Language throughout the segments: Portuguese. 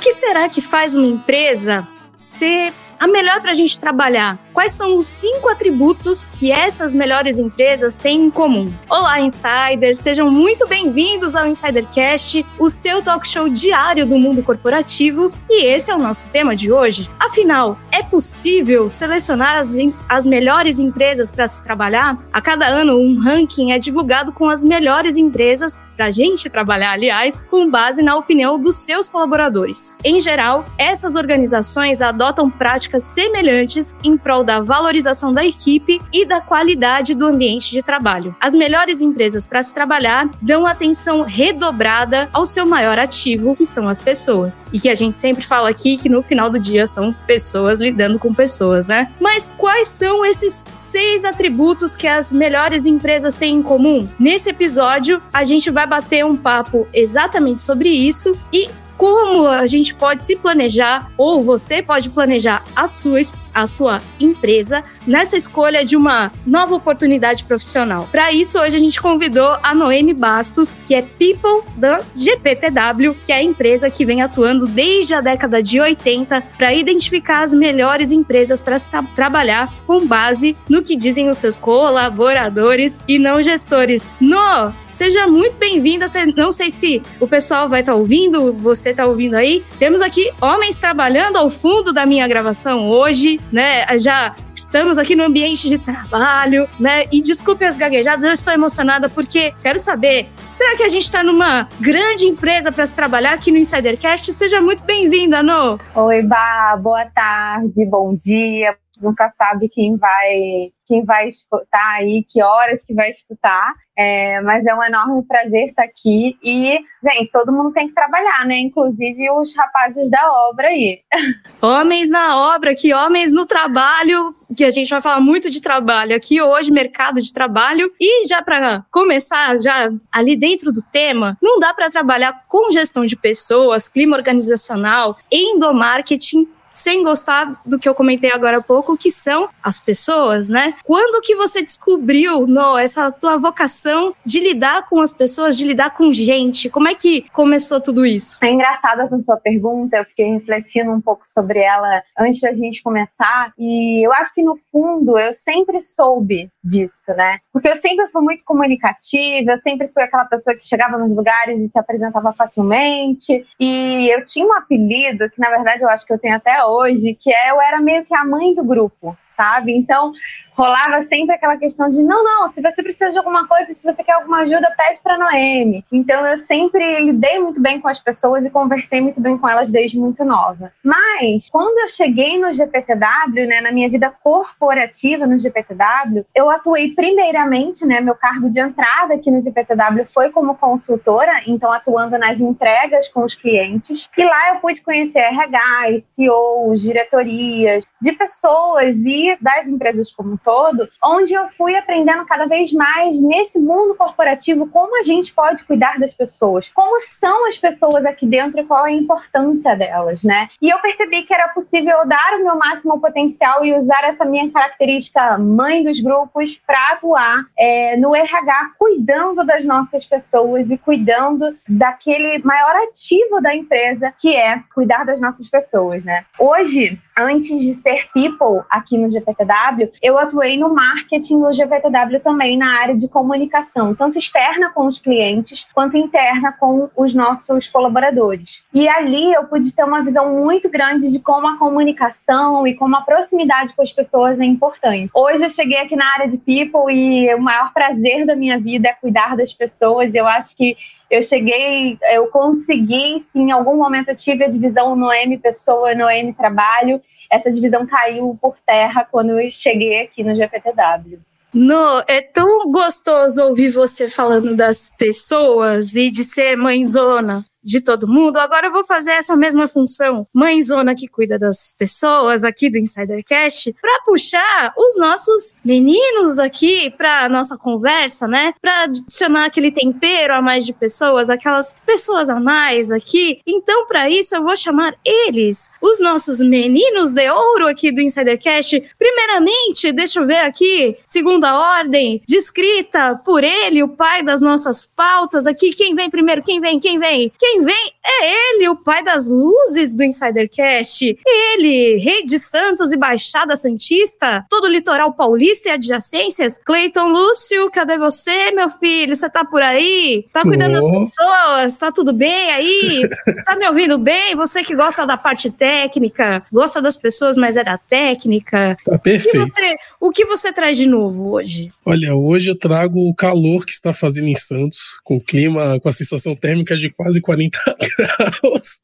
que será que faz uma empresa ser a melhor para a gente trabalhar? Quais são os cinco atributos que essas melhores empresas têm em comum? Olá, insiders! Sejam muito bem-vindos ao Insidercast, o seu talk show diário do mundo corporativo. E esse é o nosso tema de hoje. Afinal, é possível selecionar as, as melhores empresas para se trabalhar? A cada ano, um ranking é divulgado com as melhores empresas para a gente trabalhar, aliás, com base na opinião dos seus colaboradores. Em geral, essas organizações adotam práticas semelhantes em prol da valorização da equipe e da qualidade do ambiente de trabalho. As melhores empresas para se trabalhar dão atenção redobrada ao seu maior ativo, que são as pessoas. E que a gente sempre fala aqui que no final do dia são pessoas lidando com pessoas, né? Mas quais são esses seis atributos que as melhores empresas têm em comum? Nesse episódio, a gente vai bater um papo exatamente sobre isso e como a gente pode se planejar, ou você pode planejar a sua a sua empresa nessa escolha de uma nova oportunidade profissional. Para isso, hoje a gente convidou a Noemi Bastos, que é People da GPTW, que é a empresa que vem atuando desde a década de 80 para identificar as melhores empresas para trabalhar com base no que dizem os seus colaboradores e não gestores. No, seja muito bem-vinda. Não sei se o pessoal vai estar tá ouvindo, você está ouvindo aí. Temos aqui homens trabalhando ao fundo da minha gravação hoje né? Já estamos aqui no ambiente de trabalho, né? E desculpe as gaguejadas, eu estou emocionada porque quero saber, será que a gente está numa grande empresa para se trabalhar aqui no Insidercast? Seja muito bem-vinda, No. Oi, Bá, boa tarde, bom dia. Nunca sabe quem vai quem vai escutar aí, que horas que vai escutar. É, mas é um enorme prazer estar aqui. E, gente, todo mundo tem que trabalhar, né? Inclusive os rapazes da obra aí. Homens na obra, que homens no trabalho, que a gente vai falar muito de trabalho aqui hoje, mercado de trabalho. E já para começar, já ali dentro do tema, não dá para trabalhar com gestão de pessoas, clima organizacional, endomarketing sem gostar do que eu comentei agora há pouco, que são as pessoas, né? Quando que você descobriu, no, essa tua vocação de lidar com as pessoas, de lidar com gente? Como é que começou tudo isso? É engraçada essa sua pergunta, eu fiquei refletindo um pouco sobre ela antes da gente começar, e eu acho que no fundo eu sempre soube disso, né? Porque eu sempre fui muito comunicativa, eu sempre fui aquela pessoa que chegava nos lugares e se apresentava facilmente, e eu tinha um apelido que na verdade eu acho que eu tenho até hoje, que é eu era meio que a mãe do grupo, sabe? Então, rolava sempre aquela questão de não, não, se você precisa de alguma coisa, se você quer alguma ajuda, pede para Noemi. Então eu sempre lidei muito bem com as pessoas e conversei muito bem com elas desde muito nova. Mas quando eu cheguei no GPTW, né, na minha vida corporativa no GPTW, eu atuei primeiramente, né, meu cargo de entrada aqui no GPTW foi como consultora, então atuando nas entregas com os clientes. E lá eu pude conhecer RH, CEOs, diretorias, de pessoas e das empresas como um todo, onde eu fui aprendendo cada vez mais nesse mundo corporativo como a gente pode cuidar das pessoas, como são as pessoas aqui dentro e qual é a importância delas, né? E eu percebi que era possível dar o meu máximo potencial e usar essa minha característica mãe dos grupos para atuar é, no RH, cuidando das nossas pessoas e cuidando daquele maior ativo da empresa, que é cuidar das nossas pessoas, né? Hoje, antes de ser people aqui no GPTW, eu atuei no marketing no GPTW também na área de comunicação, tanto externa com os clientes quanto interna com os nossos colaboradores. E ali eu pude ter uma visão muito grande de como a comunicação e como a proximidade com as pessoas é importante. Hoje eu cheguei aqui na área de people e o maior prazer da minha vida é cuidar das pessoas. Eu acho que eu cheguei, eu consegui, sim, em algum momento eu tive a divisão no M pessoa, no M trabalho, essa divisão caiu por terra quando eu cheguei aqui no GPTW. No, é tão gostoso ouvir você falando das pessoas e de ser mãezona de todo mundo. Agora eu vou fazer essa mesma função, mãezona que cuida das pessoas aqui do Insidercast, para puxar os nossos meninos aqui para nossa conversa, né? Para adicionar aquele tempero a mais de pessoas, aquelas pessoas a mais aqui. Então, para isso, eu vou chamar eles, os nossos meninos de ouro aqui do Insidercast. Primeiramente, deixa eu ver aqui, segunda ordem, descrita por ele, o pai das nossas pautas aqui. Quem vem primeiro? Quem vem? Quem vem? Quem quem vem é ele, o pai das luzes do Insidercast. Ele, rei de Santos e Baixada Santista, todo o litoral paulista e adjacências. Cleiton Lúcio, cadê você, meu filho? Você tá por aí? Tá cuidando das pessoas? Tá tudo bem aí? Você tá me ouvindo bem? Você que gosta da parte técnica, gosta das pessoas, mas é da técnica. Tá perfeito. O que você, o que você traz de novo hoje? Olha, hoje eu trago o calor que está fazendo em Santos, com o clima, com a sensação térmica de quase 40 graus.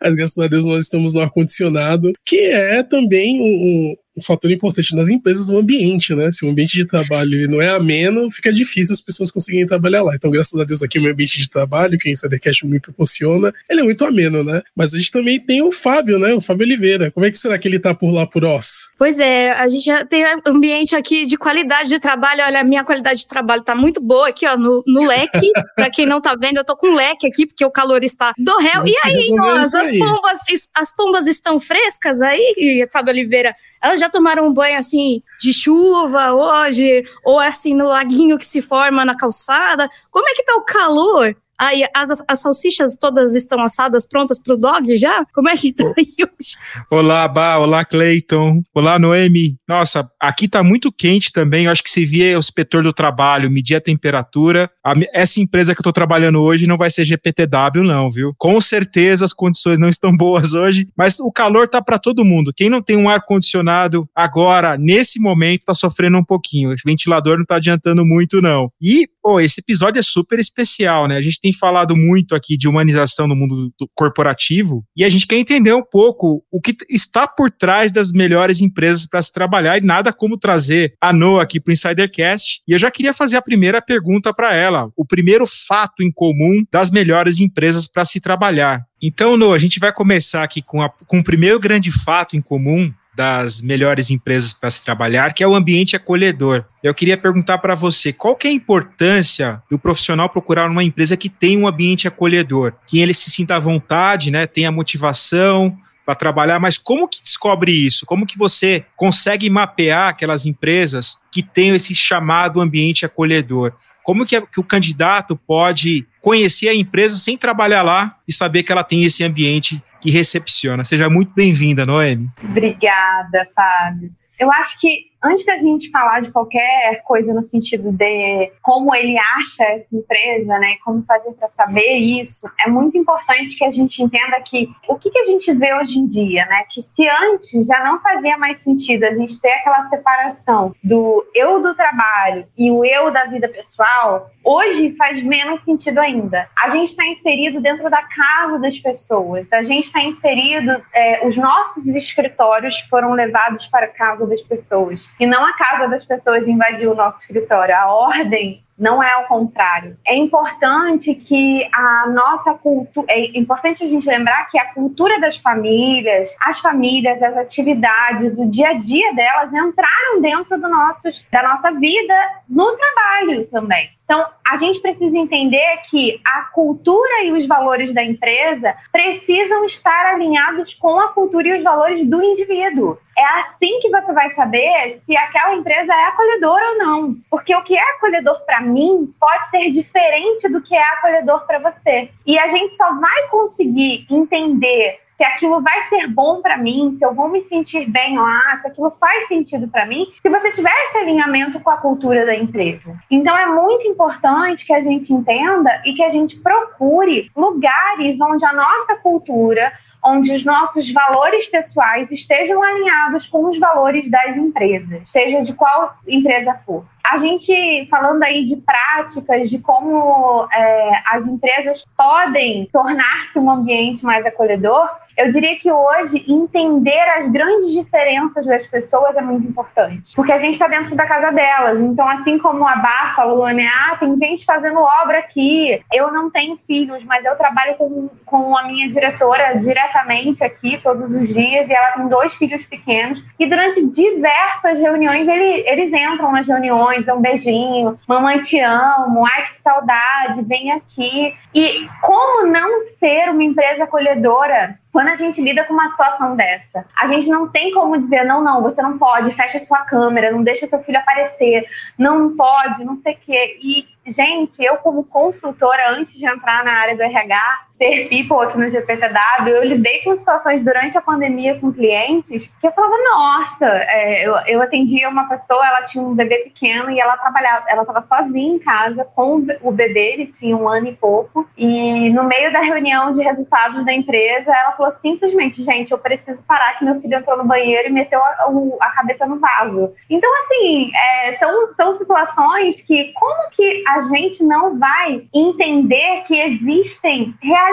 Mas graças a Deus nós estamos no ar-condicionado, que é também um, um fator importante nas empresas, o ambiente, né? Se o ambiente de trabalho não é ameno, fica difícil as pessoas conseguirem trabalhar lá. Então, graças a Deus, aqui o meu ambiente de trabalho, que o Insidercast me proporciona, ele é muito ameno, né? Mas a gente também tem o Fábio, né? O Fábio Oliveira. Como é que será que ele tá por lá por Oz? Pois é, a gente já tem ambiente aqui de qualidade de trabalho. Olha, a minha qualidade de trabalho tá muito boa aqui, ó, no, no leque. pra quem não tá vendo, eu tô com leque aqui, porque o calor está do réu. e aí, nós, as pombas, as pombas estão frescas aí, Fábio Oliveira? Elas já tomaram um banho assim de chuva hoje, ou assim no laguinho que se forma na calçada? Como é que tá o calor? Aí as, as salsichas todas estão assadas, prontas para o dog já? Como é que tá aí hoje? Olá, Bá, olá, Cleiton, olá, Noemi. Nossa, aqui tá muito quente também. Eu acho que se vier o inspetor do trabalho medir a temperatura, a, essa empresa que eu tô trabalhando hoje não vai ser GPTW, não, viu? Com certeza as condições não estão boas hoje, mas o calor tá para todo mundo. Quem não tem um ar-condicionado agora, nesse momento, tá sofrendo um pouquinho. O ventilador não tá adiantando muito, não. E, pô, esse episódio é super especial, né? A gente tem falado muito aqui de humanização no mundo corporativo e a gente quer entender um pouco o que está por trás das melhores empresas para se trabalhar e nada como trazer a Noa aqui para o Insidercast. E eu já queria fazer a primeira pergunta para ela, o primeiro fato em comum das melhores empresas para se trabalhar. Então, Noa, a gente vai começar aqui com, a, com o primeiro grande fato em comum das melhores empresas para se trabalhar, que é o ambiente acolhedor. Eu queria perguntar para você, qual que é a importância do profissional procurar uma empresa que tem um ambiente acolhedor, que ele se sinta à vontade, né, tenha motivação para trabalhar, mas como que descobre isso? Como que você consegue mapear aquelas empresas que têm esse chamado ambiente acolhedor? Como que, o candidato pode conhecer a empresa sem trabalhar lá e saber que ela tem esse ambiente recepciona. Seja muito bem-vinda, Noemi. Obrigada, Fábio. Eu acho que antes da gente falar de qualquer coisa no sentido de como ele acha essa empresa, né, como fazer para saber isso, é muito importante que a gente entenda que o que, que a gente vê hoje em dia, né, que se antes já não fazia mais sentido a gente ter aquela separação do eu do trabalho e o eu da vida pessoal, hoje faz menos sentido ainda. A gente está inserido dentro da casa das pessoas, a gente está inserido, é, os nossos escritórios foram levados para a casa das pessoas e não a casa das pessoas invadiu o nosso escritório. A ordem não é ao contrário. É importante que a nossa cultura. É importante a gente lembrar que a cultura das famílias, as famílias, as atividades, o dia a dia delas entraram dentro do nosso, da nossa vida no trabalho também. Então, a gente precisa entender que a cultura e os valores da empresa precisam estar alinhados com a cultura e os valores do indivíduo. É assim que você vai saber se aquela empresa é acolhedora ou não. Porque o que é acolhedor para mim pode ser diferente do que é acolhedor para você. E a gente só vai conseguir entender se aquilo vai ser bom para mim, se eu vou me sentir bem lá, se aquilo faz sentido para mim, se você tiver esse alinhamento com a cultura da empresa. Então é muito importante que a gente entenda e que a gente procure lugares onde a nossa cultura, onde os nossos valores pessoais estejam alinhados com os valores das empresas, seja de qual empresa for. A gente falando aí de práticas, de como é, as empresas podem tornar-se um ambiente mais acolhedor, eu diria que hoje entender as grandes diferenças das pessoas é muito importante, porque a gente está dentro da casa delas. Então, assim como a Bá falou, né? Ah, tem gente fazendo obra aqui. Eu não tenho filhos, mas eu trabalho com, com a minha diretora diretamente aqui todos os dias e ela tem dois filhos pequenos. E durante diversas reuniões ele, eles entram nas reuniões, dão um beijinho, mamãe te amo, ai que saudade, vem aqui. E como não ser uma empresa acolhedora quando a gente lida com uma situação dessa, a gente não tem como dizer, não, não, você não pode, fecha sua câmera, não deixa seu filho aparecer, não pode, não sei o quê. E, gente, eu como consultora, antes de entrar na área do RH, ser people aqui no GPTW, eu lidei com situações durante a pandemia com clientes que eu falava, nossa, é, eu, eu atendia uma pessoa, ela tinha um bebê pequeno e ela trabalhava, ela estava sozinha em casa com o bebê, ele tinha um ano e pouco, e no meio da reunião de resultados da empresa, ela falou simplesmente, gente, eu preciso parar que meu filho entrou no banheiro e meteu a, a cabeça no vaso. Então, assim, é, são, são situações que, como que a gente não vai entender que existem realidades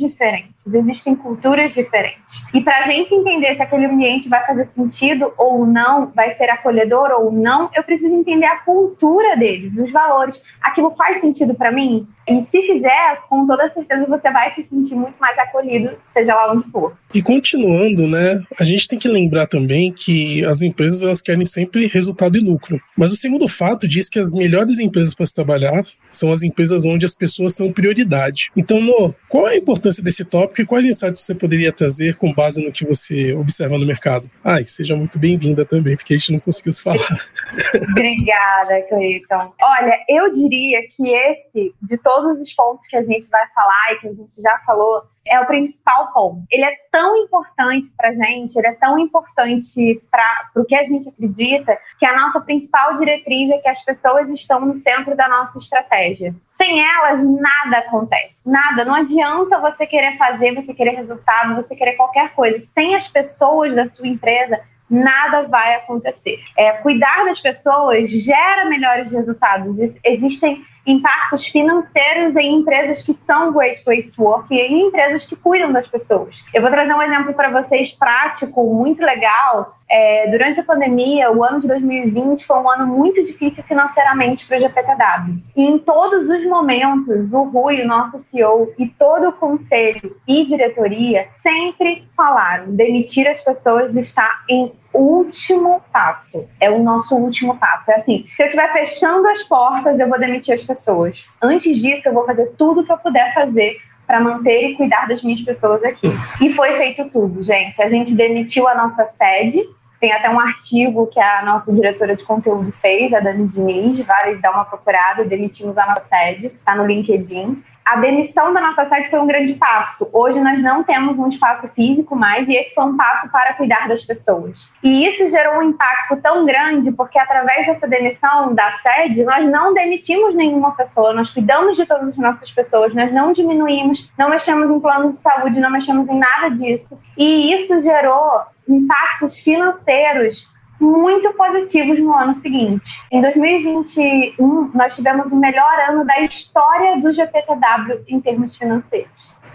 diferentes? Existem culturas diferentes. E para a gente entender se aquele ambiente vai fazer sentido ou não, vai ser acolhedor ou não, eu preciso entender a cultura deles, os valores. Aquilo faz sentido para mim? E se fizer, com toda certeza você vai se sentir muito mais acolhido, seja lá onde for. E continuando, né, a gente tem que lembrar também que as empresas elas querem sempre resultado e lucro. Mas o segundo fato diz que as melhores empresas para se trabalhar são as empresas onde as pessoas são prioridade. Então, no, qual é a importância desse tópico e quais insights você poderia trazer com base no que você observa no mercado? Ai, seja muito bem-vinda também, porque a gente não conseguiu se falar. Obrigada, Cleiton. Olha, eu diria que esse, de todos os pontos que a gente vai falar e que a gente já falou, é o principal ponto. Ele é tão importante para gente, ele é tão importante para o que a gente acredita, que a nossa principal diretriz é que as pessoas estão no centro da nossa estratégia. Sem elas, nada acontece. Nada. Não adianta você querer fazer, você querer resultado, você querer qualquer coisa. Sem as pessoas da sua empresa, nada vai acontecer. É, cuidar das pessoas gera melhores resultados. Existem impactos financeiros em empresas que são Great Place to Work e em empresas que cuidam das pessoas. Eu vou trazer um exemplo para vocês prático, muito legal. É, durante a pandemia, o ano de 2020 foi um ano muito difícil financeiramente para o GPTW. E em todos os momentos, o Rui, o nosso CEO, e todo o conselho e diretoria sempre falaram: demitir as pessoas está em último passo. É o nosso último passo. É assim: se eu estiver fechando as portas, eu vou demitir as pessoas. Antes disso, eu vou fazer tudo que eu puder fazer para manter e cuidar das minhas pessoas aqui. E foi feito tudo, gente. A gente demitiu a nossa sede. Tem até um artigo que a nossa diretora de conteúdo fez, a Dani Diniz, vale dar uma procurada, demitimos a nossa sede, está no LinkedIn a demissão da nossa sede foi um grande passo. Hoje nós não temos um espaço físico mais e esse foi um passo para cuidar das pessoas. E isso gerou um impacto tão grande porque através dessa demissão da sede nós não demitimos nenhuma pessoa, nós cuidamos de todas as nossas pessoas, nós não diminuímos, não mexemos em planos de saúde, não mexemos em nada disso. E isso gerou impactos financeiros muito positivos no ano seguinte. Em 2021, nós tivemos o melhor ano da história do GPTW em termos financeiros.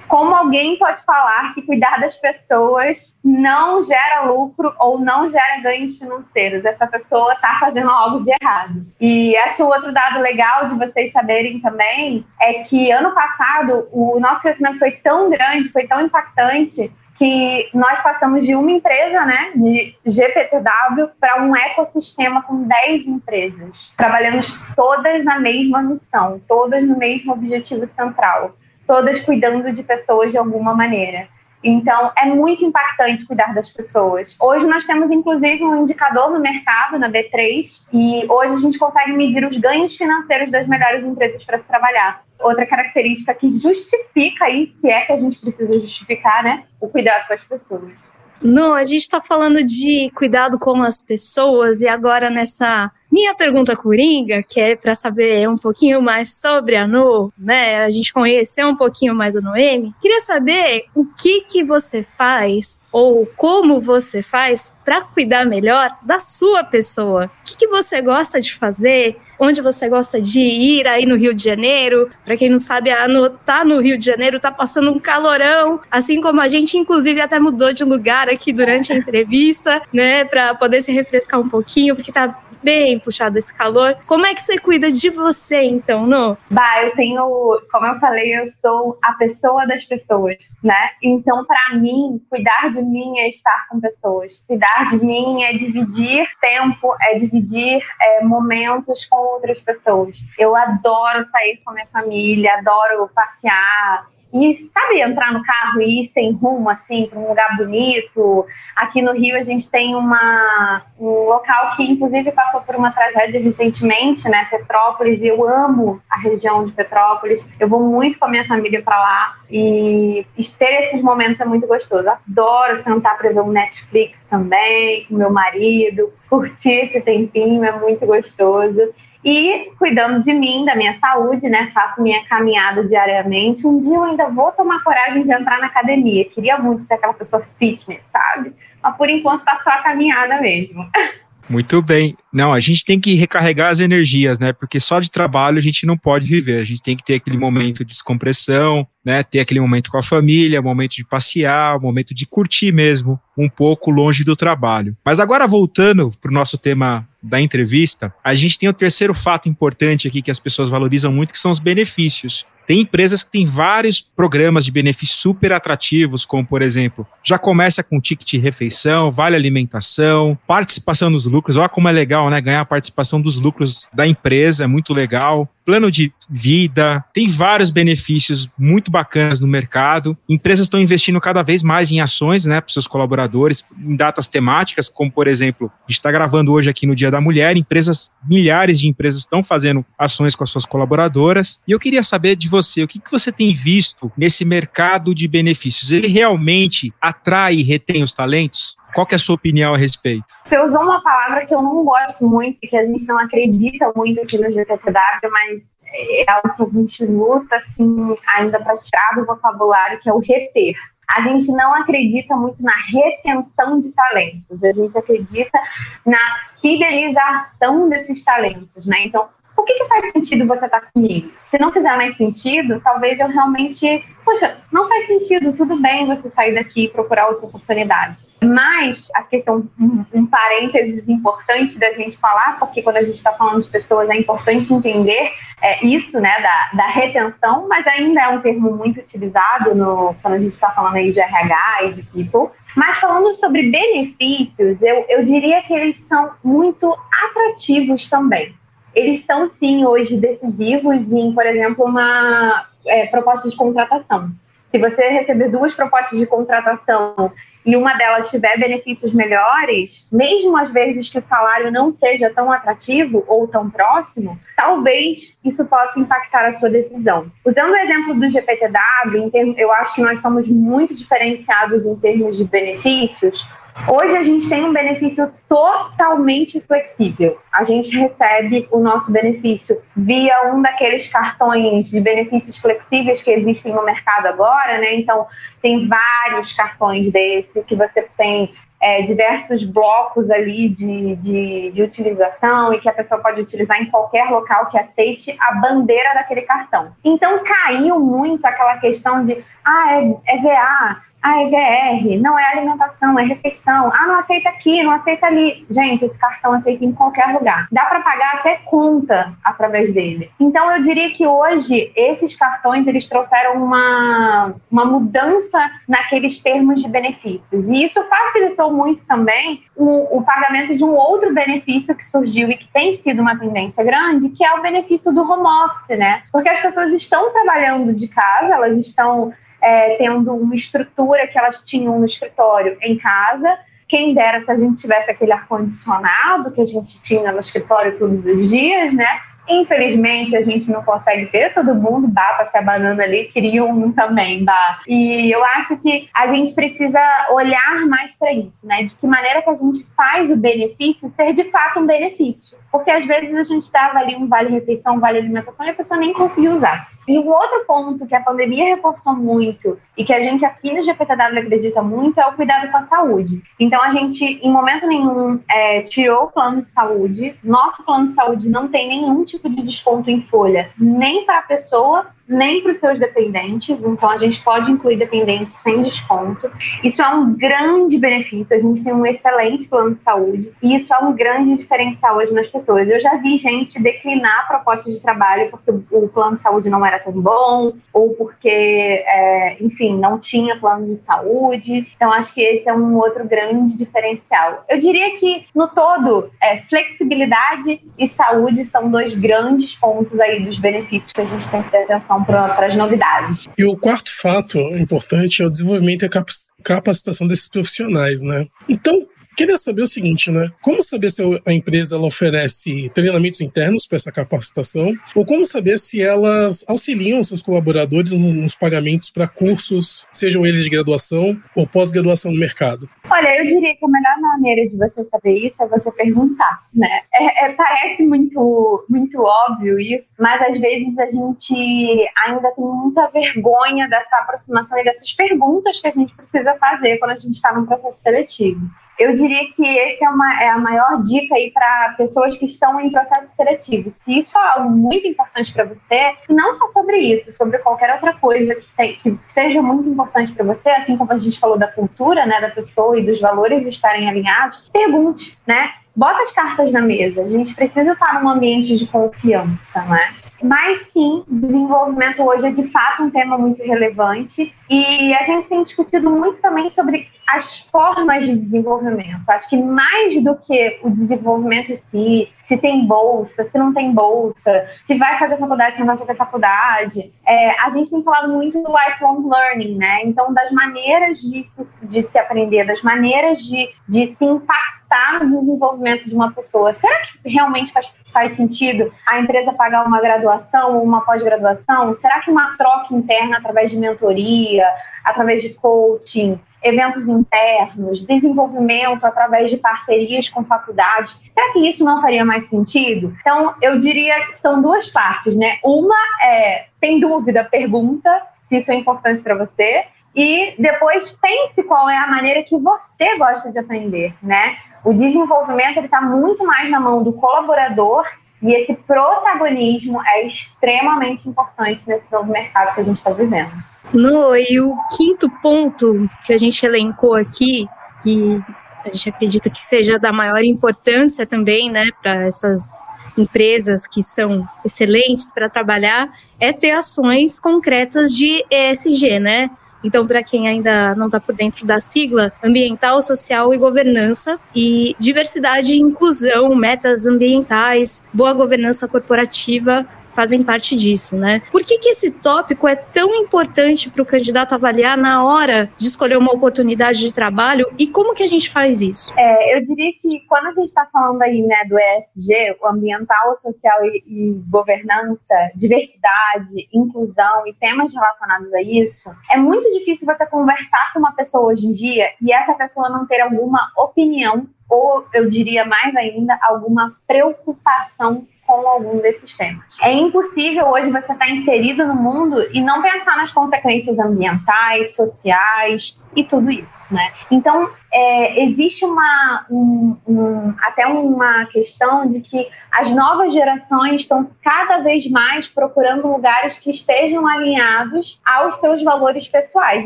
Como alguém pode falar que cuidar das pessoas não gera lucro ou não gera ganhos financeiros? Essa pessoa está fazendo algo de errado. E acho que o outro dado legal de vocês saberem também é que ano passado o nosso crescimento foi tão grande, foi tão impactante, que nós passamos de uma empresa, né, de GPTW, para um ecossistema com 10 empresas. Trabalhamos todas na mesma missão, todas no mesmo objetivo central, todas cuidando de pessoas de alguma maneira. Então, é muito impactante cuidar das pessoas. Hoje nós temos, inclusive, um indicador no mercado, na B3, e hoje a gente consegue medir os ganhos financeiros das melhores empresas para se trabalhar. Outra característica que justifica aí, se é que a gente precisa justificar, né, o cuidado com as pessoas. Não, a gente está falando de cuidado com as pessoas e agora nessa minha pergunta coringa, que é para saber um pouquinho mais sobre a No, né? A gente conhecer um pouquinho mais a Noemi. Queria saber o que que você faz ou como você faz para cuidar melhor da sua pessoa. O que, que você gosta de fazer? Onde você gosta de ir aí no Rio de Janeiro? Para quem não sabe, a Anu tá no Rio de Janeiro, tá passando um calorão, assim como a gente, inclusive, até mudou de lugar aqui durante a entrevista, né, para poder se refrescar um pouquinho, porque tá bem puxado esse calor. Como é que você cuida de você, então, no? Bah, eu tenho, como eu falei, eu sou a pessoa das pessoas, né? Então, para mim, cuidar de mim é estar com pessoas. Cuidar de mim é dividir tempo, é dividir é, momentos com outras pessoas. Eu adoro sair com a minha família, adoro passear, e sabe entrar no carro e ir sem rumo assim para um lugar bonito. Aqui no Rio a gente tem uma, um local que inclusive passou por uma tragédia recentemente, né, Petrópolis. E eu amo a região de Petrópolis. Eu vou muito com a minha família para lá e ter esses momentos é muito gostoso. Adoro sentar para ver um Netflix também com meu marido, curtir esse tempinho é muito gostoso e cuidando de mim, da minha saúde, né? Faço minha caminhada diariamente. Um dia eu ainda vou tomar coragem de entrar na academia. Queria muito ser aquela pessoa fitness, sabe? Mas por enquanto tá só a caminhada mesmo. Muito bem. Não, a gente tem que recarregar as energias, né? Porque só de trabalho a gente não pode viver. A gente tem que ter aquele momento de descompressão, né? Ter aquele momento com a família, momento de passear, momento de curtir mesmo, um pouco longe do trabalho. Mas agora voltando para o nosso tema da entrevista, a gente tem o terceiro fato importante aqui que as pessoas valorizam muito, que são os benefícios. Tem empresas que têm vários programas de benefícios super atrativos, como por exemplo, já começa com ticket refeição, vale alimentação, participação nos lucros. Olha como é legal, né? Ganhar a participação dos lucros da empresa, é muito legal plano de vida, tem vários benefícios muito bacanas no mercado. Empresas estão investindo cada vez mais em ações, né, para seus colaboradores, em datas temáticas, como por exemplo, a gente está gravando hoje aqui no Dia da Mulher, empresas, milhares de empresas estão fazendo ações com as suas colaboradoras. E eu queria saber de você, o que, que você tem visto nesse mercado de benefícios? Ele realmente atrai e retém os talentos? Qual é a sua opinião a respeito? Você usou uma palavra que eu não gosto muito, que a gente não acredita muito aqui no GTCW, mas é algo que a gente luta assim, ainda para tirar do vocabulário, que é o reter. A gente não acredita muito na retenção de talentos, a gente acredita na fidelização desses talentos, né? Então, por que, que faz sentido você estar tá comigo? Se não fizer mais sentido, talvez eu realmente, poxa, não faz sentido, tudo bem você sair daqui e procurar outra oportunidade. Mas a questão, um, um parênteses importante da gente falar, porque quando a gente está falando de pessoas é importante entender é, isso, né, da, da retenção, mas ainda é um termo muito utilizado no, quando a gente está falando aí de RH e de people. Mas falando sobre benefícios, eu, eu diria que eles são muito atrativos também eles são sim hoje decisivos em, por exemplo, uma é, proposta de contratação. Se você receber duas propostas de contratação e uma delas tiver benefícios melhores, mesmo às vezes que o salário não seja tão atrativo ou tão próximo, talvez isso possa impactar a sua decisão. Usando o exemplo do GPTW, eu acho que nós somos muito diferenciados em termos de benefícios, Hoje a gente tem um benefício totalmente flexível. A gente recebe o nosso benefício via um daqueles cartões de benefícios flexíveis que existem no mercado agora, né? Então, tem vários cartões desse que você tem é, diversos blocos ali de, de, de, utilização e que a pessoa pode utilizar em qualquer local que aceite a bandeira daquele cartão. Então caiu muito aquela questão de ah, é, é VA, ah, é VR, não é alimentação, é refeição. Ah, não aceita aqui, não aceita ali. Gente, esse cartão aceita em qualquer lugar. Dá para pagar até conta através dele. Então, eu diria que hoje esses cartões eles trouxeram uma, uma mudança naqueles termos de benefícios. E isso facilitou muito também o, o pagamento de um outro benefício que surgiu e que tem sido uma tendência grande, que é o benefício do home office, né? Porque as pessoas estão trabalhando de casa, elas estão é, tendo uma estrutura que elas tinham no escritório em casa. Quem dera se a gente tivesse aquele ar-condicionado que a gente tinha no escritório todos os dias, né? Infelizmente, a gente não consegue ter todo mundo, bata se a banana ali, queria um também, dá. E eu acho que a gente precisa olhar mais para isso, né? De que maneira que a gente faz o benefício ser de fato um benefício. Porque às vezes a gente dava ali um vale-refeição, um vale-alimentação e a pessoa nem conseguia usar. E um outro ponto que a pandemia reforçou muito e que a gente aqui no GPTW acredita muito é o cuidado com a saúde. Então a gente, em momento nenhum, é, tirou o plano de saúde. Nosso plano de saúde não tem nenhum tipo de desconto em folha, nem para a pessoa, nem para os seus dependentes, então a gente pode incluir dependentes sem desconto. Isso é um grande benefício, a gente tem um excelente plano de saúde e isso é um grande diferencial hoje nas pessoas. Eu já vi gente declinar propostas de trabalho porque o plano de saúde não era tão bom ou porque, é, enfim, não tinha plano de saúde. Então acho que esse é um outro grande diferencial. Eu diria que, no todo, é, flexibilidade e saúde são dois grandes pontos aí dos benefícios que a gente tem que ter atenção para as novidades. E o quarto fato importante é o desenvolvimento e a capacitação desses profissionais, né? Então, Queria saber o seguinte, né? Como saber se a empresa ela oferece treinamentos internos para essa capacitação? Ou como saber se elas auxiliam seus colaboradores nos pagamentos para cursos, sejam eles de graduação ou pós-graduação no mercado? Olha, eu diria que a melhor maneira de você saber isso é você perguntar, né? É, é, parece muito, muito óbvio isso, mas às vezes a gente ainda tem muita vergonha dessa aproximação e dessas perguntas que a gente precisa fazer quando a gente está num processo seletivo. Eu diria que esse é, uma, é a maior dica aí para pessoas que estão em processo seletivo. Se isso é algo muito importante para você, não só sobre isso, sobre qualquer outra coisa que, tem, que seja muito importante para você, assim como a gente falou da cultura, né, da pessoa e dos valores estarem alinhados, pergunte, né? Bota as cartas na mesa. A gente precisa estar num ambiente de confiança, né? Mas sim, desenvolvimento hoje é de fato um tema muito relevante e a gente tem discutido muito também sobre as formas de desenvolvimento. Acho que mais do que o desenvolvimento em si, se tem bolsa, se não tem bolsa, se vai fazer faculdade, se não vai fazer faculdade, é, a gente tem falado muito do lifelong learning, né? Então, das maneiras de se, de se aprender, das maneiras de, de se impactar no desenvolvimento de uma pessoa. Será que realmente faz faz sentido a empresa pagar uma graduação ou uma pós-graduação? Será que uma troca interna através de mentoria, através de coaching, eventos internos, desenvolvimento através de parcerias com faculdades. Será que isso não faria mais sentido? Então, eu diria que são duas partes, né? Uma é, tem dúvida, pergunta se isso é importante para você. E depois pense qual é a maneira que você gosta de aprender, né? O desenvolvimento está muito mais na mão do colaborador e esse protagonismo é extremamente importante nesse novo mercado que a gente está vivendo. No, e o quinto ponto que a gente elencou aqui, que a gente acredita que seja da maior importância também, né, para essas empresas que são excelentes para trabalhar, é ter ações concretas de ESG, né? Então, para quem ainda não está por dentro da sigla, ambiental, social e governança, e diversidade e inclusão, metas ambientais, boa governança corporativa, fazem parte disso, né? Por que, que esse tópico é tão importante para o candidato avaliar na hora de escolher uma oportunidade de trabalho e como que a gente faz isso? É, eu diria que quando a gente está falando aí, né, do ESG, o ambiental, social e, e governança, diversidade, inclusão e temas relacionados a isso, é muito difícil você conversar com uma pessoa hoje em dia e essa pessoa não ter alguma opinião ou eu diria mais ainda, alguma preocupação com algum desses temas. É impossível hoje você estar inserido no mundo e não pensar nas consequências ambientais, sociais e tudo isso, né? Então, é, existe uma, um, um, até uma questão de que as novas gerações estão cada vez mais procurando lugares que estejam alinhados aos seus valores pessoais.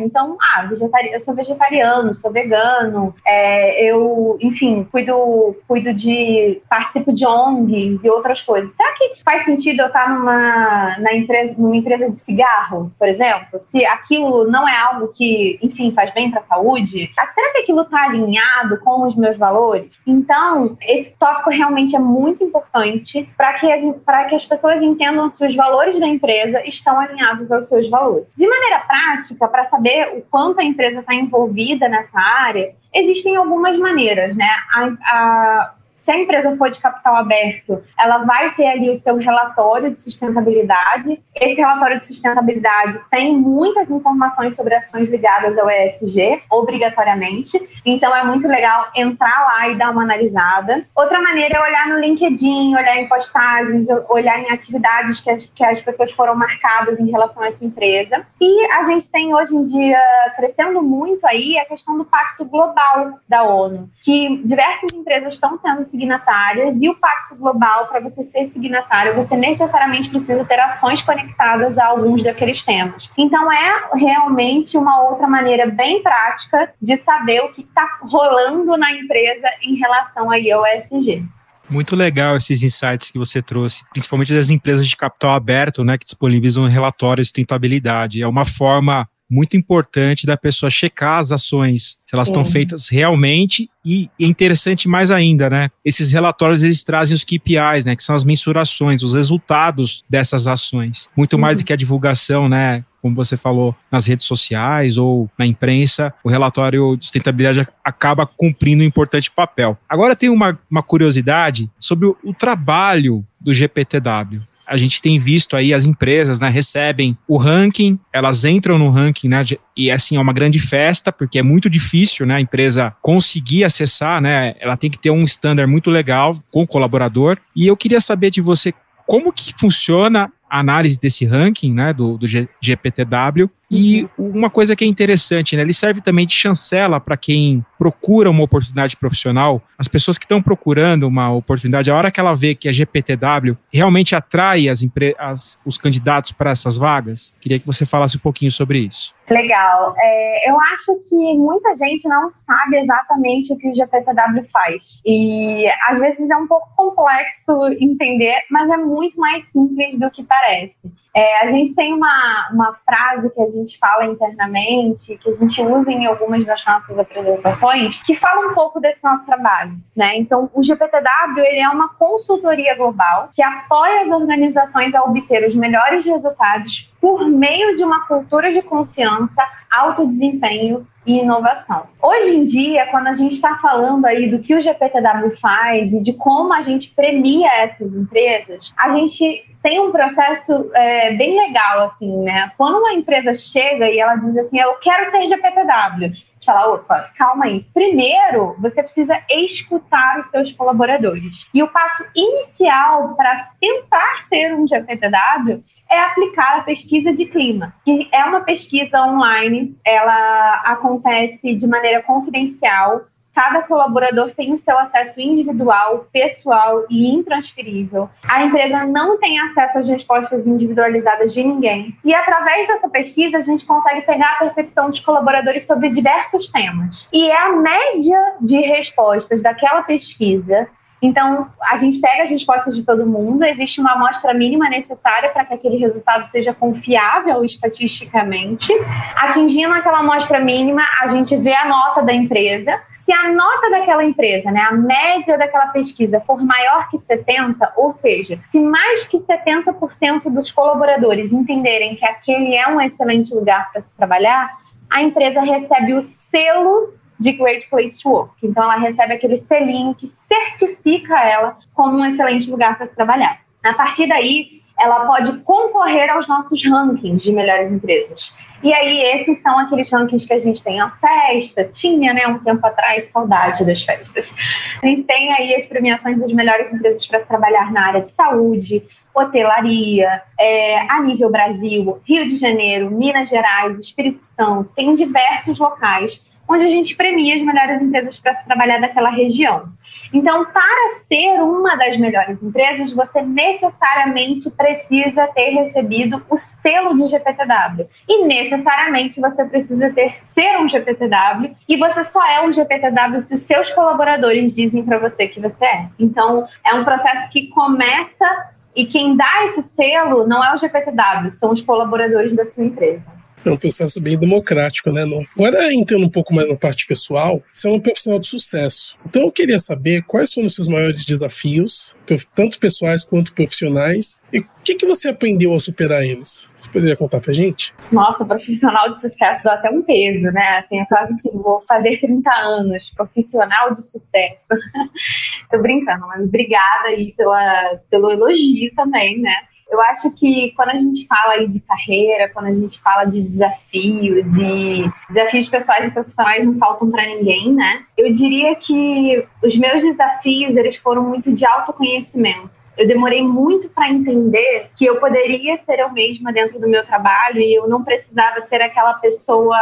Então, ah, eu sou vegetariano, sou vegano, é, eu, enfim, cuido, cuido de, participo de ONGs e outras coisas. Será que faz sentido eu estar numa, na empresa, numa empresa de cigarro, por exemplo? Se aquilo não é algo que, enfim, faz bem para a saúde, será que aquilo está está alinhado com os meus valores? Então, esse tópico realmente é muito importante para que, as, que as pessoas entendam se os valores da empresa estão alinhados aos seus valores. De maneira prática, para saber o quanto a empresa está envolvida nessa área, existem algumas maneiras, né? A, a, se a empresa for de capital aberto, ela vai ter ali o seu relatório de sustentabilidade. Esse relatório de sustentabilidade tem muitas informações sobre ações ligadas ao ESG, obrigatoriamente. Então é muito legal entrar lá e dar uma analisada. Outra maneira é olhar no LinkedIn, olhar em postagens, olhar em atividades que as, que as pessoas foram marcadas em relação a essa empresa. E a gente tem hoje em dia crescendo muito aí a questão do Pacto Global da ONU, que diversas empresas estão sendo signatárias e o Pacto Global, para você ser signatário, você necessariamente precisa ter ações conectadas a alguns daqueles temas. Então, é realmente uma outra maneira bem prática de saber o que está rolando na empresa em relação ao ESG. Muito legal esses insights que você trouxe, principalmente das empresas de capital aberto, né, que disponibilizam relatórios de sustentabilidade. É uma forma muito importante da pessoa checar as ações, se elas estão feitas realmente e é interessante mais ainda, né? Esses relatórios eles trazem os KPIs, né? Que são as mensurações, os resultados dessas ações. Muito mais uhum. do que a divulgação, né? como você falou, nas redes sociais ou na imprensa, o relatório de sustentabilidade acaba cumprindo um importante papel. Agora tem uma, uma curiosidade sobre o, o trabalho do GPTW a gente tem visto aí as empresas, né, recebem o ranking, elas entram no ranking, né, e assim é uma grande festa, porque é muito difícil, né, a empresa conseguir acessar, né, ela tem que ter um standard muito legal com o colaborador. E eu queria saber de você como que funciona a análise desse ranking, né, do, do GPTW, e uma coisa que é interessante, né? Ele serve também de chancela para quem procura uma oportunidade profissional. As pessoas que estão procurando uma oportunidade, a hora que ela vê que a GPTW realmente atrai as, as os candidatos para essas vagas, queria que você falasse um pouquinho sobre isso. Legal. É, eu acho que muita gente não sabe exatamente o que o GPTW faz. E às vezes é um pouco complexo entender, mas é muito mais simples do que parece. É, a gente tem uma, uma frase que a gente fala internamente, que a gente usa em algumas das nossas apresentações, que fala um pouco desse nosso trabalho. Né? Então, o GPTW ele é uma consultoria global que apoia as organizações a obter os melhores resultados por meio de uma cultura de confiança, alto desempenho e inovação. Hoje em dia, quando a gente está falando aí do que o GPTW faz e de como a gente premia essas empresas, a gente tem um processo é, bem legal, assim, né? Quando uma empresa chega e ela diz assim, eu quero ser GPTW, gente fala, opa, calma aí. Primeiro, você precisa escutar os seus colaboradores. E o passo inicial para tentar ser um GPTW é aplicar a pesquisa de clima, que é uma pesquisa online, ela acontece de maneira confidencial, Cada colaborador tem o seu acesso individual, pessoal e intransferível. A empresa não tem acesso às respostas individualizadas de ninguém. E através dessa pesquisa, a gente consegue pegar a percepção dos colaboradores sobre diversos temas. E é a média de respostas daquela pesquisa então, a gente pega as respostas de todo mundo, existe uma amostra mínima necessária para que aquele resultado seja confiável estatisticamente. Atingindo aquela amostra mínima, a gente vê a nota da empresa se a nota daquela empresa, né, a média daquela pesquisa for maior que 70, ou seja, se mais que 70% dos colaboradores entenderem que aquele é um excelente lugar para se trabalhar, a empresa recebe o selo de Great Place to Work. Então, ela recebe aquele selinho que certifica ela como um excelente lugar para se trabalhar. A partir daí, ela pode concorrer aos nossos rankings de melhores empresas. E aí, esses são aqueles rankings que a gente tem a festa, tinha, né, um tempo atrás, saudade das festas. A gente tem aí as premiações das melhores empresas para trabalhar na área de saúde, hotelaria, é, a nível Brasil, Rio de Janeiro, Minas Gerais, Espírito Santo, tem diversos locais onde a gente premia as melhores empresas para trabalhar daquela região. Então, para ser uma das melhores empresas, você necessariamente precisa ter recebido o selo de GPTW. E necessariamente você precisa ter ser um GPTW e você só é um GPTW se os seus colaboradores dizem para você que você é. Então, é um processo que começa e quem dá esse selo não é o GPTW, são os colaboradores da sua empresa. É um processo bem democrático, né? Agora, entrando um pouco mais na parte pessoal, você é um profissional de sucesso. Então, eu queria saber quais foram os seus maiores desafios, tanto pessoais quanto profissionais, e o que, que você aprendeu ao superar eles? Você poderia contar pra gente? Nossa, profissional de sucesso dá até um peso, né? Assim, é quase que vou fazer 30 anos, profissional de sucesso. Tô brincando, mas obrigada aí pela, pelo elogio também, né? Eu acho que quando a gente fala aí de carreira, quando a gente fala de desafio, de desafios pessoais e profissionais não faltam para ninguém, né? Eu diria que os meus desafios, eles foram muito de autoconhecimento. Eu demorei muito para entender que eu poderia ser eu mesma dentro do meu trabalho e eu não precisava ser aquela pessoa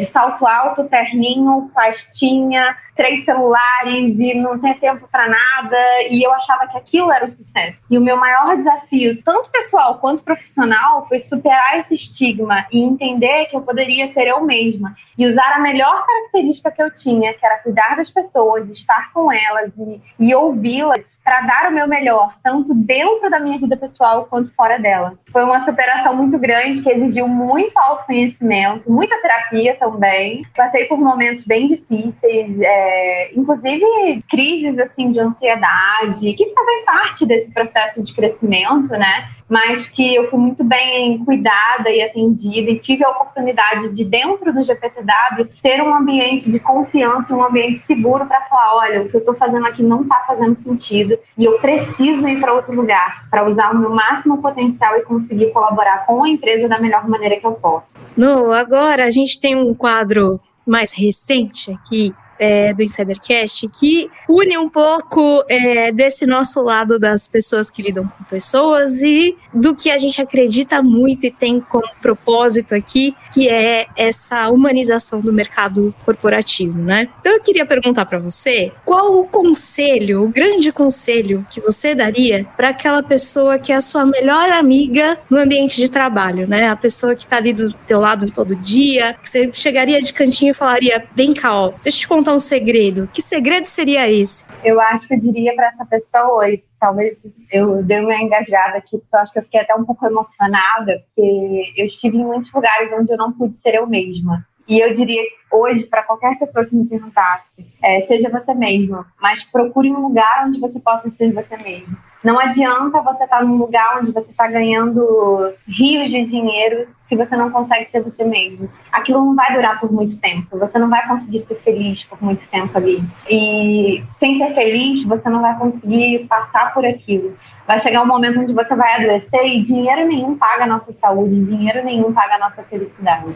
de salto alto, terninho, pastinha, três celulares e não tem tempo para nada. E eu achava que aquilo era o sucesso. E o meu maior desafio, tanto pessoal quanto profissional, foi superar esse estigma e entender que eu poderia ser eu mesma e usar a melhor característica que eu tinha, que era cuidar das pessoas, estar com elas e, e ouvi-las para dar o meu melhor, tanto dentro da minha vida pessoal quanto fora dela. Foi uma superação muito grande que exigiu muito autoconhecimento, muita terapia também. Passei por momentos bem difíceis, é, inclusive crises assim de ansiedade, que fazem parte desse processo de crescimento, né? Mas que eu fui muito bem cuidada e atendida e tive a oportunidade de, dentro do GPTW, ter um ambiente de confiança, um ambiente seguro para falar: olha, o que eu estou fazendo aqui não está fazendo sentido e eu preciso ir para outro lugar para usar o meu máximo potencial e conseguir colaborar com a empresa da melhor maneira que eu posso. No, agora a gente tem um quadro mais recente aqui é, do Insidercast que une um pouco é, desse nosso lado das pessoas que lidam com pessoas e do que a gente acredita muito e tem como propósito aqui, que é essa humanização do mercado corporativo, né? Então eu queria perguntar para você, qual o conselho, o grande conselho que você daria para aquela pessoa que é a sua melhor amiga no ambiente de trabalho, né? A pessoa que está ali do teu lado todo dia, que você chegaria de cantinho e falaria: "Vem cá, ó, deixa eu te contar um segredo. Que segredo seria esse?" Eu acho que eu diria para essa pessoa, e talvez eu dei uma engasgada aqui, porque eu acho que eu fiquei até um pouco emocionada, porque eu estive em muitos lugares onde eu não pude ser eu mesma. E eu diria hoje, para qualquer pessoa que me perguntasse, é, seja você mesmo, mas procure um lugar onde você possa ser você mesmo. Não adianta você estar tá num lugar onde você está ganhando rios de dinheiro se você não consegue ser você mesmo. Aquilo não vai durar por muito tempo. Você não vai conseguir ser feliz por muito tempo ali. E sem ser feliz, você não vai conseguir passar por aquilo. Vai chegar um momento onde você vai adoecer e dinheiro nenhum paga a nossa saúde, dinheiro nenhum paga a nossa felicidade.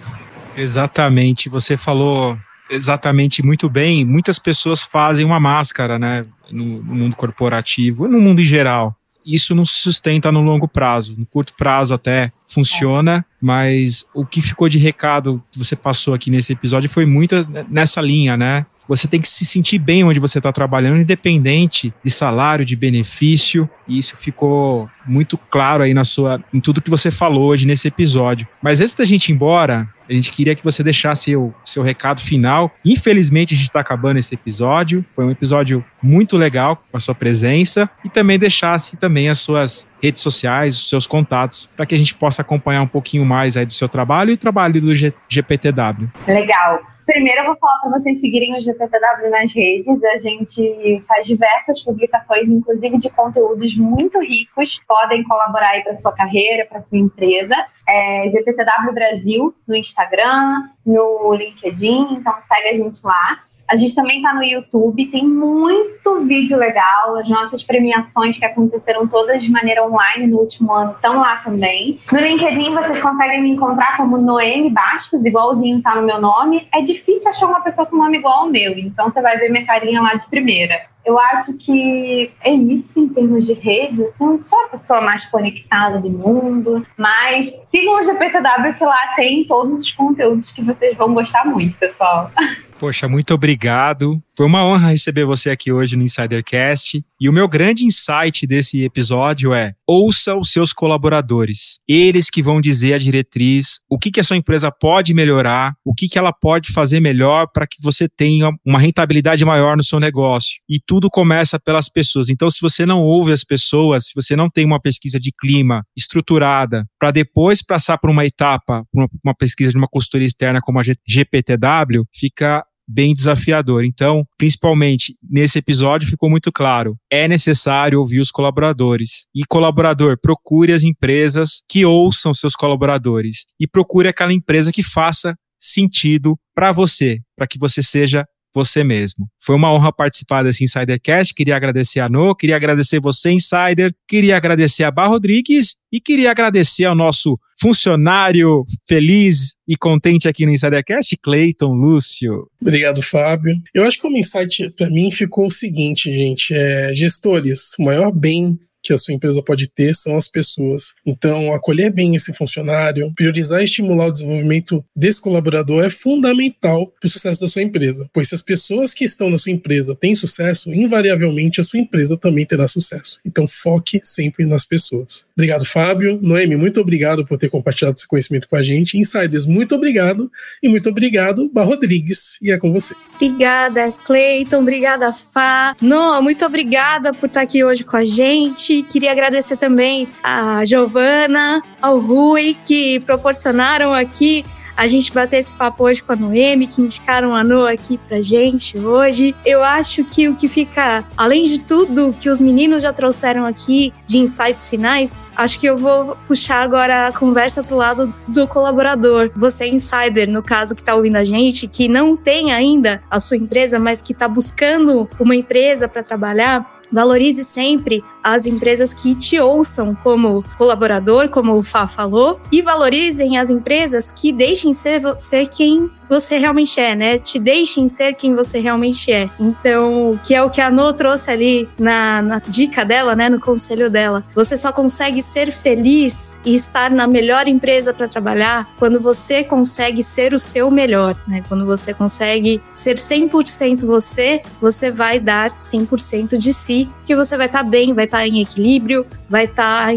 Exatamente. Você falou exatamente muito bem. Muitas pessoas fazem uma máscara, né? No, no mundo corporativo, no mundo em geral. Isso não se sustenta no longo prazo. No curto prazo até funciona, mas o que ficou de recado que você passou aqui nesse episódio foi muito nessa linha, né? Você tem que se sentir bem onde você está trabalhando, independente de salário, de benefício. E isso ficou muito claro aí na sua, em tudo que você falou hoje nesse episódio. Mas antes da gente ir embora, a gente queria que você deixasse o seu recado final. Infelizmente, a gente está acabando esse episódio. Foi um episódio muito legal com a sua presença e também deixasse também as suas redes sociais, os seus contatos, para que a gente possa acompanhar um pouquinho mais aí do seu trabalho e trabalho do G GPTW. Legal. Primeiro eu vou falar para vocês seguirem o GPTW nas redes. A gente faz diversas publicações, inclusive de conteúdos muito ricos, podem colaborar aí para sua carreira, para sua empresa. É GPTW Brasil no Instagram, no LinkedIn, então segue a gente lá. A gente também está no YouTube, tem muito vídeo legal. As nossas premiações que aconteceram todas de maneira online no último ano estão lá também. No LinkedIn vocês conseguem me encontrar como Noemi Bastos, igualzinho tá no meu nome. É difícil achar uma pessoa com nome igual ao meu, então você vai ver minha carinha lá de primeira. Eu acho que é isso em termos de redes. Assim, não sou a pessoa mais conectada do mundo, mas sigam o GPTW que lá tem todos os conteúdos que vocês vão gostar muito, pessoal. Poxa, muito obrigado. Foi uma honra receber você aqui hoje no Insidercast. E o meu grande insight desse episódio é: ouça os seus colaboradores. Eles que vão dizer a diretriz, o que, que a sua empresa pode melhorar, o que, que ela pode fazer melhor para que você tenha uma rentabilidade maior no seu negócio. E tudo começa pelas pessoas. Então, se você não ouve as pessoas, se você não tem uma pesquisa de clima estruturada, para depois passar por uma etapa, uma pesquisa de uma consultoria externa como a GPTW, fica bem desafiador. Então, principalmente nesse episódio ficou muito claro, é necessário ouvir os colaboradores. E colaborador, procure as empresas que ouçam seus colaboradores e procure aquela empresa que faça sentido para você, para que você seja você mesmo. Foi uma honra participar desse Insidercast. Queria agradecer a No, queria agradecer você, Insider, queria agradecer a Bar Rodrigues e queria agradecer ao nosso funcionário feliz e contente aqui no Insidercast, Cleiton Lúcio. Obrigado, Fábio. Eu acho que o insight para mim ficou o seguinte, gente: é, gestores, o maior bem que a sua empresa pode ter são as pessoas. Então, acolher bem esse funcionário, priorizar e estimular o desenvolvimento desse colaborador é fundamental para o sucesso da sua empresa. Pois se as pessoas que estão na sua empresa têm sucesso, invariavelmente a sua empresa também terá sucesso. Então, foque sempre nas pessoas. Obrigado, Fábio. Noemi, muito obrigado por ter compartilhado esse conhecimento com a gente. Insiders, muito obrigado. E muito obrigado, Bar Rodrigues. E é com você. Obrigada, Cleiton. Obrigada, Fá. Noah, muito obrigada por estar aqui hoje com a gente. Queria agradecer também a Giovana, ao Rui, que proporcionaram aqui a gente bater esse papo hoje com a Noemi, que indicaram a Noa aqui pra gente hoje. Eu acho que o que fica, além de tudo que os meninos já trouxeram aqui de insights finais, acho que eu vou puxar agora a conversa pro lado do colaborador. Você, insider, no caso, que tá ouvindo a gente, que não tem ainda a sua empresa, mas que tá buscando uma empresa para trabalhar, Valorize sempre as empresas que te ouçam como colaborador, como o Fá falou, e valorizem as empresas que deixem ser você quem você realmente é, né? Te deixem ser quem você realmente é. Então, que é o que a No trouxe ali na, na dica dela, né? No conselho dela. Você só consegue ser feliz e estar na melhor empresa para trabalhar quando você consegue ser o seu melhor, né? Quando você consegue ser 100% você, você vai dar 100% de si, que você vai estar tá bem, vai estar tá em equilíbrio, vai estar tá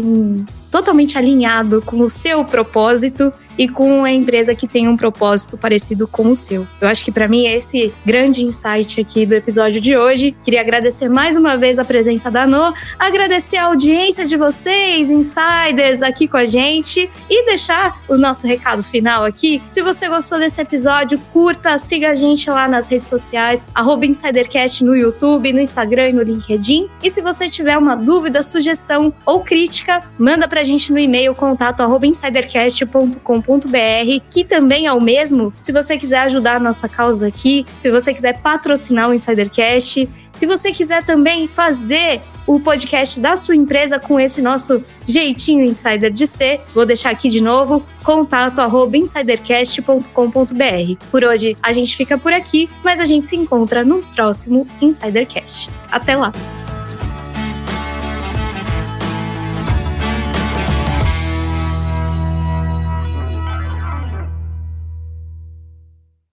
totalmente alinhado com o seu propósito e com a empresa que tem um propósito parecido com o seu. Eu acho que para mim é esse grande insight aqui do episódio de hoje. Queria agradecer mais uma vez a presença da No, agradecer a audiência de vocês, insiders, aqui com a gente e deixar o nosso recado final aqui. Se você gostou desse episódio, curta, siga a gente lá nas redes sociais, InsiderCast no YouTube, no Instagram e no LinkedIn. E se você tiver uma dúvida, sugestão ou crítica, manda pra gente no e-mail contato que também é o mesmo se você quiser ajudar a nossa causa aqui, se você quiser patrocinar o Insidercast, se você quiser também fazer o podcast da sua empresa com esse nosso jeitinho insider de ser, vou deixar aqui de novo, contato arroba insidercast.com.br. Por hoje a gente fica por aqui, mas a gente se encontra no próximo Insidercast. Até lá!